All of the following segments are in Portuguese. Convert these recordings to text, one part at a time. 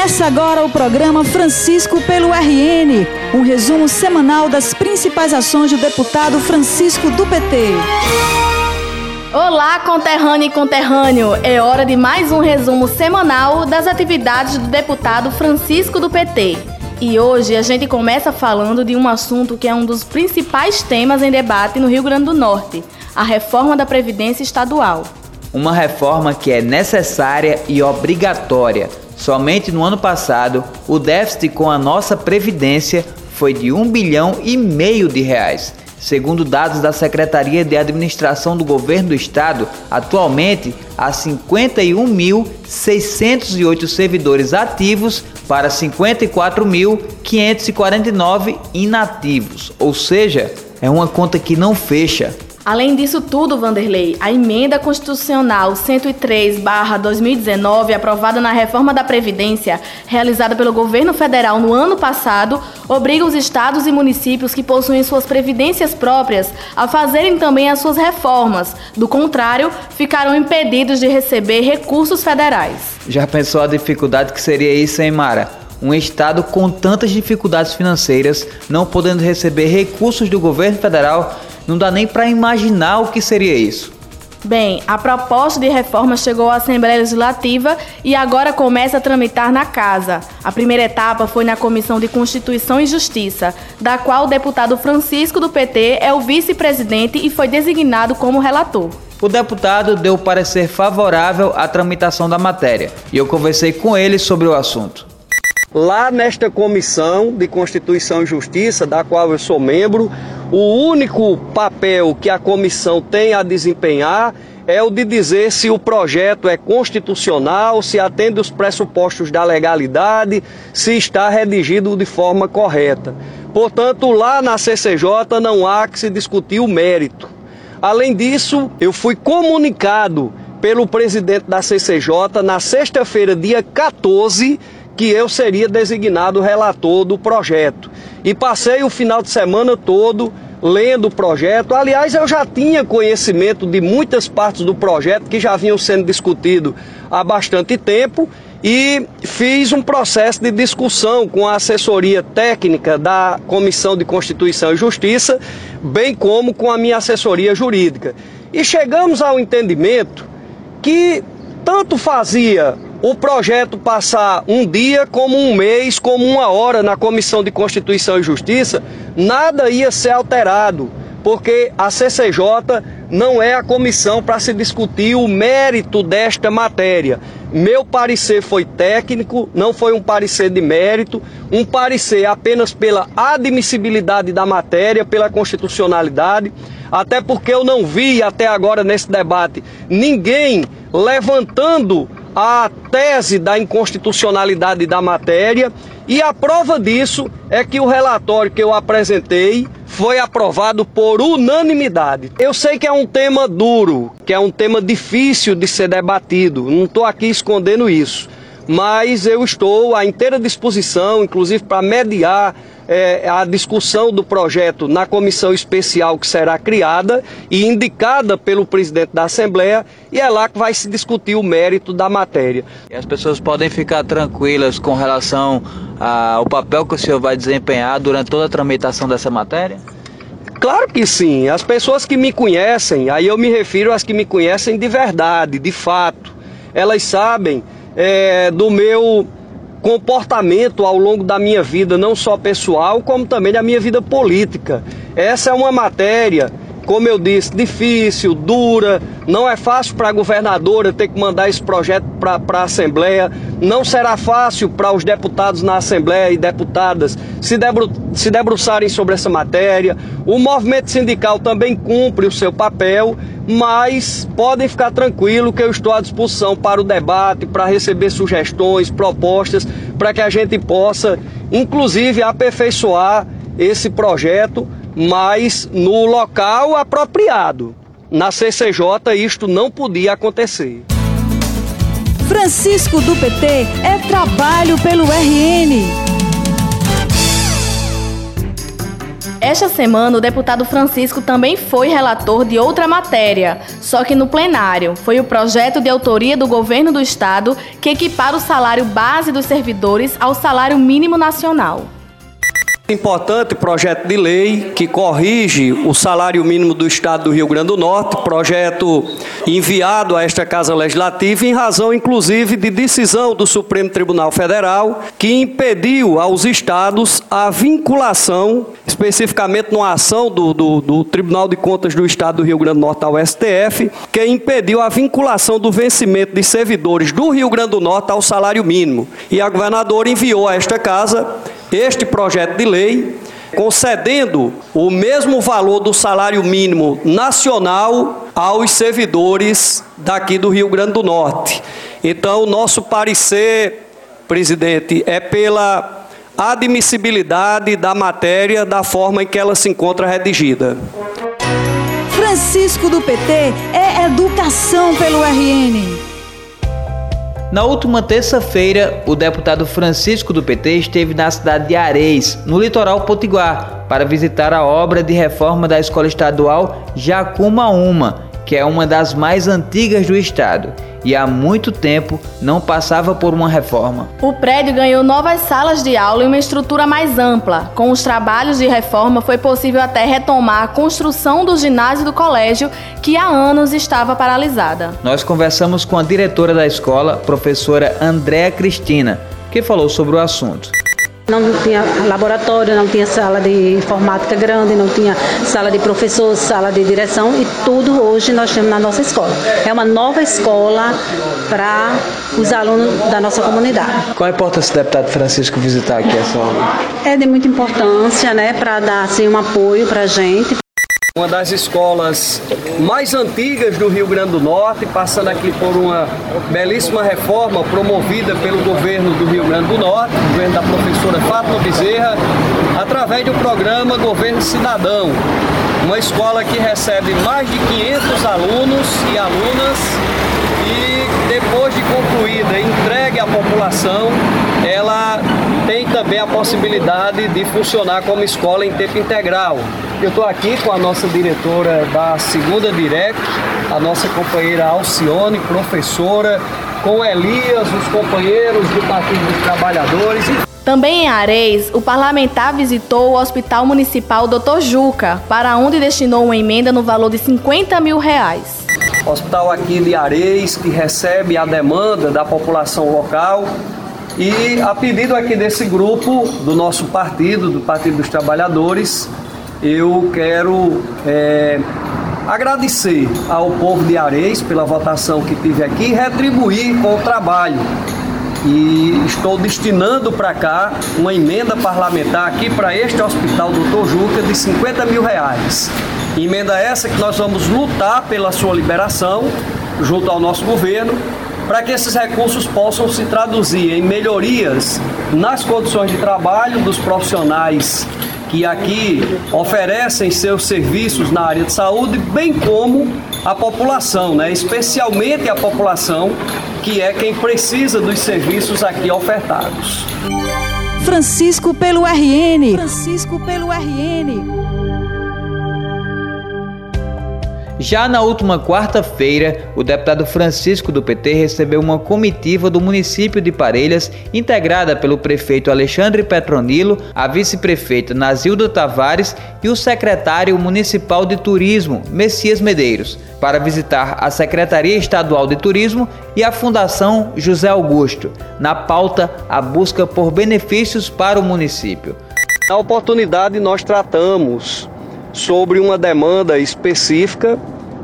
Começa agora o programa Francisco pelo RN, um resumo semanal das principais ações do deputado Francisco do PT. Olá, conterrâneo e conterrâneo! É hora de mais um resumo semanal das atividades do deputado Francisco do PT. E hoje a gente começa falando de um assunto que é um dos principais temas em debate no Rio Grande do Norte: a reforma da Previdência Estadual. Uma reforma que é necessária e obrigatória. Somente no ano passado, o déficit com a nossa Previdência foi de um bilhão e meio de reais. Segundo dados da Secretaria de Administração do Governo do Estado, atualmente há 51.608 servidores ativos para 54.549 inativos, ou seja, é uma conta que não fecha. Além disso tudo, Vanderlei, a emenda constitucional 103/2019, aprovada na reforma da Previdência, realizada pelo governo federal no ano passado, obriga os estados e municípios que possuem suas previdências próprias a fazerem também as suas reformas. Do contrário, ficarão impedidos de receber recursos federais. Já pensou a dificuldade que seria isso, hein, Mara? Um estado com tantas dificuldades financeiras, não podendo receber recursos do governo federal não dá nem para imaginar o que seria isso. Bem, a proposta de reforma chegou à Assembleia Legislativa e agora começa a tramitar na Casa. A primeira etapa foi na Comissão de Constituição e Justiça, da qual o deputado Francisco do PT é o vice-presidente e foi designado como relator. O deputado deu parecer favorável à tramitação da matéria e eu conversei com ele sobre o assunto. Lá nesta Comissão de Constituição e Justiça, da qual eu sou membro, o único papel que a comissão tem a desempenhar é o de dizer se o projeto é constitucional, se atende os pressupostos da legalidade, se está redigido de forma correta. Portanto, lá na CCJ não há que se discutir o mérito. Além disso, eu fui comunicado pelo presidente da CCJ na sexta-feira, dia 14, que eu seria designado relator do projeto. E passei o final de semana todo lendo o projeto. Aliás, eu já tinha conhecimento de muitas partes do projeto que já vinham sendo discutido há bastante tempo e fiz um processo de discussão com a assessoria técnica da Comissão de Constituição e Justiça, bem como com a minha assessoria jurídica. E chegamos ao entendimento que tanto fazia o projeto passar um dia, como um mês, como uma hora na Comissão de Constituição e Justiça, nada ia ser alterado, porque a CCJ não é a comissão para se discutir o mérito desta matéria. Meu parecer foi técnico, não foi um parecer de mérito, um parecer apenas pela admissibilidade da matéria, pela constitucionalidade, até porque eu não vi até agora nesse debate ninguém levantando a tese da inconstitucionalidade da matéria e a prova disso é que o relatório que eu apresentei foi aprovado por unanimidade. Eu sei que é um tema duro, que é um tema difícil de ser debatido, não estou aqui escondendo isso, mas eu estou à inteira disposição, inclusive para mediar é, a discussão do projeto na comissão especial que será criada e indicada pelo presidente da Assembleia, e é lá que vai se discutir o mérito da matéria. E as pessoas podem ficar tranquilas com relação ao papel que o senhor vai desempenhar durante toda a tramitação dessa matéria? Claro que sim. As pessoas que me conhecem, aí eu me refiro às que me conhecem de verdade, de fato, elas sabem é, do meu comportamento ao longo da minha vida, não só pessoal, como também da minha vida política. Essa é uma matéria como eu disse, difícil, dura, não é fácil para a governadora ter que mandar esse projeto para a Assembleia, não será fácil para os deputados na Assembleia e deputadas se, debru se debruçarem sobre essa matéria. O movimento sindical também cumpre o seu papel, mas podem ficar tranquilos que eu estou à disposição para o debate, para receber sugestões, propostas, para que a gente possa, inclusive, aperfeiçoar esse projeto mas no local apropriado. Na CCJ isto não podia acontecer. Francisco do PT é trabalho pelo RN. Esta semana, o deputado Francisco também foi relator de outra matéria, só que no plenário. Foi o projeto de autoria do governo do estado que equipara o salário base dos servidores ao salário mínimo nacional. Importante projeto de lei que corrige o salário mínimo do Estado do Rio Grande do Norte, projeto enviado a esta Casa Legislativa em razão, inclusive, de decisão do Supremo Tribunal Federal que impediu aos estados a vinculação, especificamente numa ação do, do, do Tribunal de Contas do Estado do Rio Grande do Norte ao STF, que impediu a vinculação do vencimento de servidores do Rio Grande do Norte ao salário mínimo. E a governadora enviou a esta Casa este projeto de lei, concedendo o mesmo valor do salário mínimo nacional aos servidores daqui do Rio Grande do Norte. Então, nosso parecer, presidente, é pela admissibilidade da matéria da forma em que ela se encontra redigida. Francisco do PT é educação pelo RN. Na última terça-feira, o deputado Francisco do PT esteve na cidade de Areis, no litoral potiguar, para visitar a obra de reforma da Escola Estadual Jacuma Uma, que é uma das mais antigas do estado e há muito tempo não passava por uma reforma. O prédio ganhou novas salas de aula e uma estrutura mais ampla. Com os trabalhos de reforma, foi possível até retomar a construção do ginásio do colégio, que há anos estava paralisada. Nós conversamos com a diretora da escola, professora Andréa Cristina, que falou sobre o assunto. Não tinha laboratório, não tinha sala de informática grande, não tinha sala de professor, sala de direção e tudo hoje nós temos na nossa escola. É uma nova escola para os alunos da nossa comunidade. Qual a importância do deputado Francisco visitar aqui essa obra? É de muita importância, né, para dar assim, um apoio para a gente. Uma das escolas mais antigas do Rio Grande do Norte, passando aqui por uma belíssima reforma promovida pelo governo do Rio Grande do Norte, governo da professora Fátima Bezerra, através do programa Governo Cidadão. Uma escola que recebe mais de 500 alunos e alunas e depois de concluída, entregue à população, ela tem também a possibilidade de funcionar como escola em tempo integral. Eu estou aqui com a nossa diretora da segunda Direct, a nossa companheira Alcione, professora, com Elias, os companheiros do Partido dos Trabalhadores. Também em Areis, o parlamentar visitou o Hospital Municipal Dr. Juca, para onde destinou uma emenda no valor de 50 mil reais. Hospital aqui de Areis, que recebe a demanda da população local e a pedido aqui desse grupo, do nosso partido, do Partido dos Trabalhadores, eu quero é, agradecer ao povo de Areis pela votação que tive aqui e retribuir com o trabalho. E estou destinando para cá uma emenda parlamentar aqui para este hospital Doutor Juca de 50 mil reais. Emenda essa que nós vamos lutar pela sua liberação junto ao nosso governo para que esses recursos possam se traduzir em melhorias nas condições de trabalho dos profissionais que aqui oferecem seus serviços na área de saúde, bem como a população, né? especialmente a população que é quem precisa dos serviços aqui ofertados. Francisco pelo RN. Francisco pelo RN. Já na última quarta-feira, o deputado Francisco do PT recebeu uma comitiva do município de Parelhas, integrada pelo prefeito Alexandre Petronilo, a vice-prefeita Nazilda Tavares e o secretário municipal de turismo, Messias Medeiros, para visitar a Secretaria Estadual de Turismo e a Fundação José Augusto. Na pauta, a busca por benefícios para o município. Na oportunidade, nós tratamos sobre uma demanda específica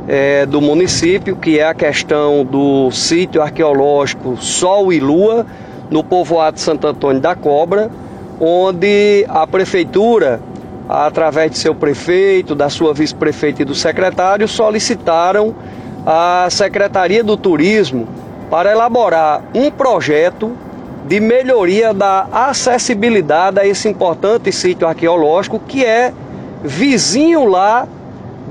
é, do município, que é a questão do sítio arqueológico Sol e Lua, no povoado de Santo Antônio da Cobra, onde a prefeitura, através de seu prefeito, da sua vice-prefeita e do secretário, solicitaram à Secretaria do Turismo para elaborar um projeto de melhoria da acessibilidade a esse importante sítio arqueológico que é vizinho lá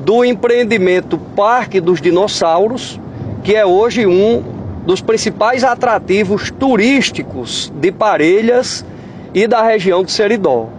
do empreendimento Parque dos Dinossauros, que é hoje um dos principais atrativos turísticos de Parelhas e da região de Seridó.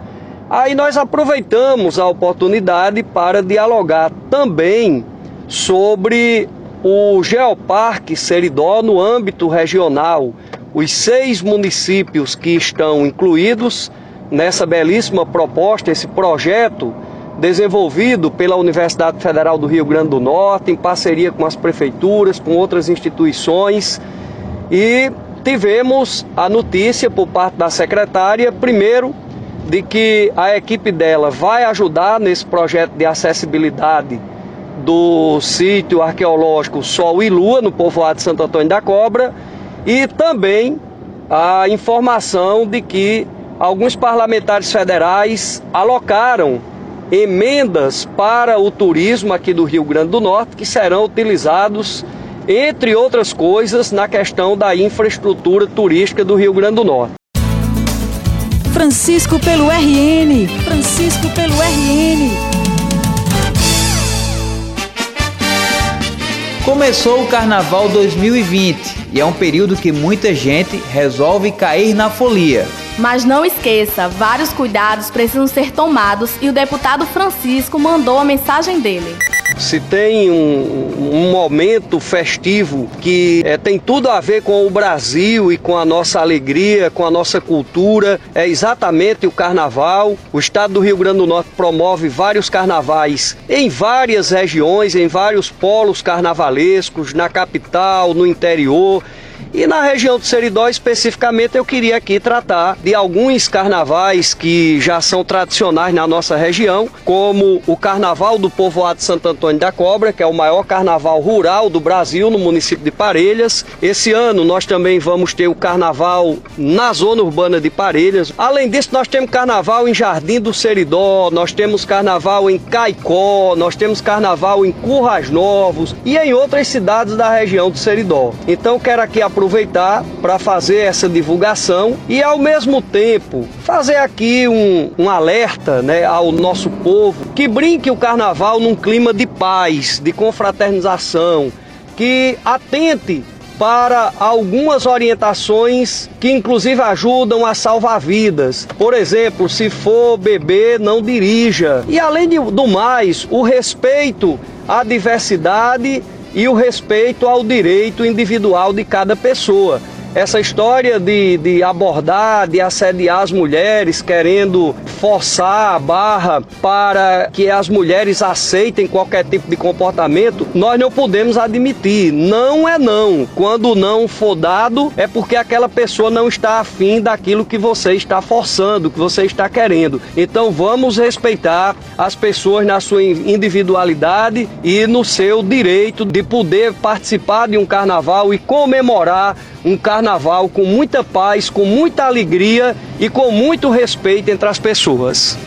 Aí nós aproveitamos a oportunidade para dialogar também sobre o Geoparque Seridó no âmbito regional, os seis municípios que estão incluídos nessa belíssima proposta, esse projeto desenvolvido pela Universidade Federal do Rio Grande do Norte, em parceria com as prefeituras, com outras instituições, e tivemos a notícia por parte da secretária, primeiro, de que a equipe dela vai ajudar nesse projeto de acessibilidade do sítio arqueológico Sol e Lua, no povoado de Santo Antônio da Cobra, e também a informação de que alguns parlamentares federais alocaram emendas para o turismo aqui do Rio Grande do Norte que serão utilizados, entre outras coisas, na questão da infraestrutura turística do Rio Grande do Norte. Francisco pelo RN. Francisco pelo RN. Começou o Carnaval 2020 e é um período que muita gente resolve cair na folia. Mas não esqueça, vários cuidados precisam ser tomados e o deputado Francisco mandou a mensagem dele. Se tem um, um momento festivo que é, tem tudo a ver com o Brasil e com a nossa alegria, com a nossa cultura, é exatamente o carnaval. O estado do Rio Grande do Norte promove vários carnavais em várias regiões, em vários polos carnavalescos, na capital, no interior. E na região do Seridó, especificamente, eu queria aqui tratar de alguns carnavais que já são tradicionais na nossa região, como o Carnaval do Povoado Santo Antônio da Cobra, que é o maior carnaval rural do Brasil, no município de Parelhas. Esse ano nós também vamos ter o carnaval na zona urbana de Parelhas. Além disso, nós temos carnaval em Jardim do Seridó, nós temos carnaval em Caicó, nós temos carnaval em Currais Novos e em outras cidades da região do Seridó. Então, quero aqui aproveitar para fazer essa divulgação e, ao mesmo tempo, fazer aqui um, um alerta né, ao nosso povo que brinque o carnaval num clima de paz, de confraternização, que atente para algumas orientações que inclusive ajudam a salvar vidas. Por exemplo, se for beber, não dirija. E além do mais, o respeito à diversidade e o respeito ao direito individual de cada pessoa essa história de, de abordar, de assediar as mulheres, querendo forçar a barra para que as mulheres aceitem qualquer tipo de comportamento, nós não podemos admitir. Não é não. Quando não for dado, é porque aquela pessoa não está afim daquilo que você está forçando, que você está querendo. Então vamos respeitar as pessoas na sua individualidade e no seu direito de poder participar de um carnaval e comemorar um carnaval com muita paz, com muita alegria e com muito respeito entre as pessoas.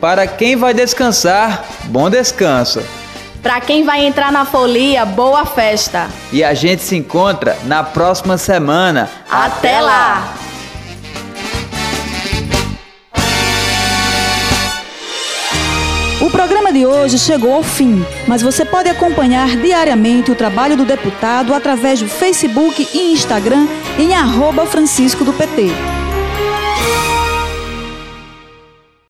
Para quem vai descansar, bom descanso. Para quem vai entrar na folia, boa festa. E a gente se encontra na próxima semana. Até, Até lá. O programa de hoje chegou ao fim, mas você pode acompanhar diariamente o trabalho do deputado através do Facebook e Instagram em arroba Francisco do PT.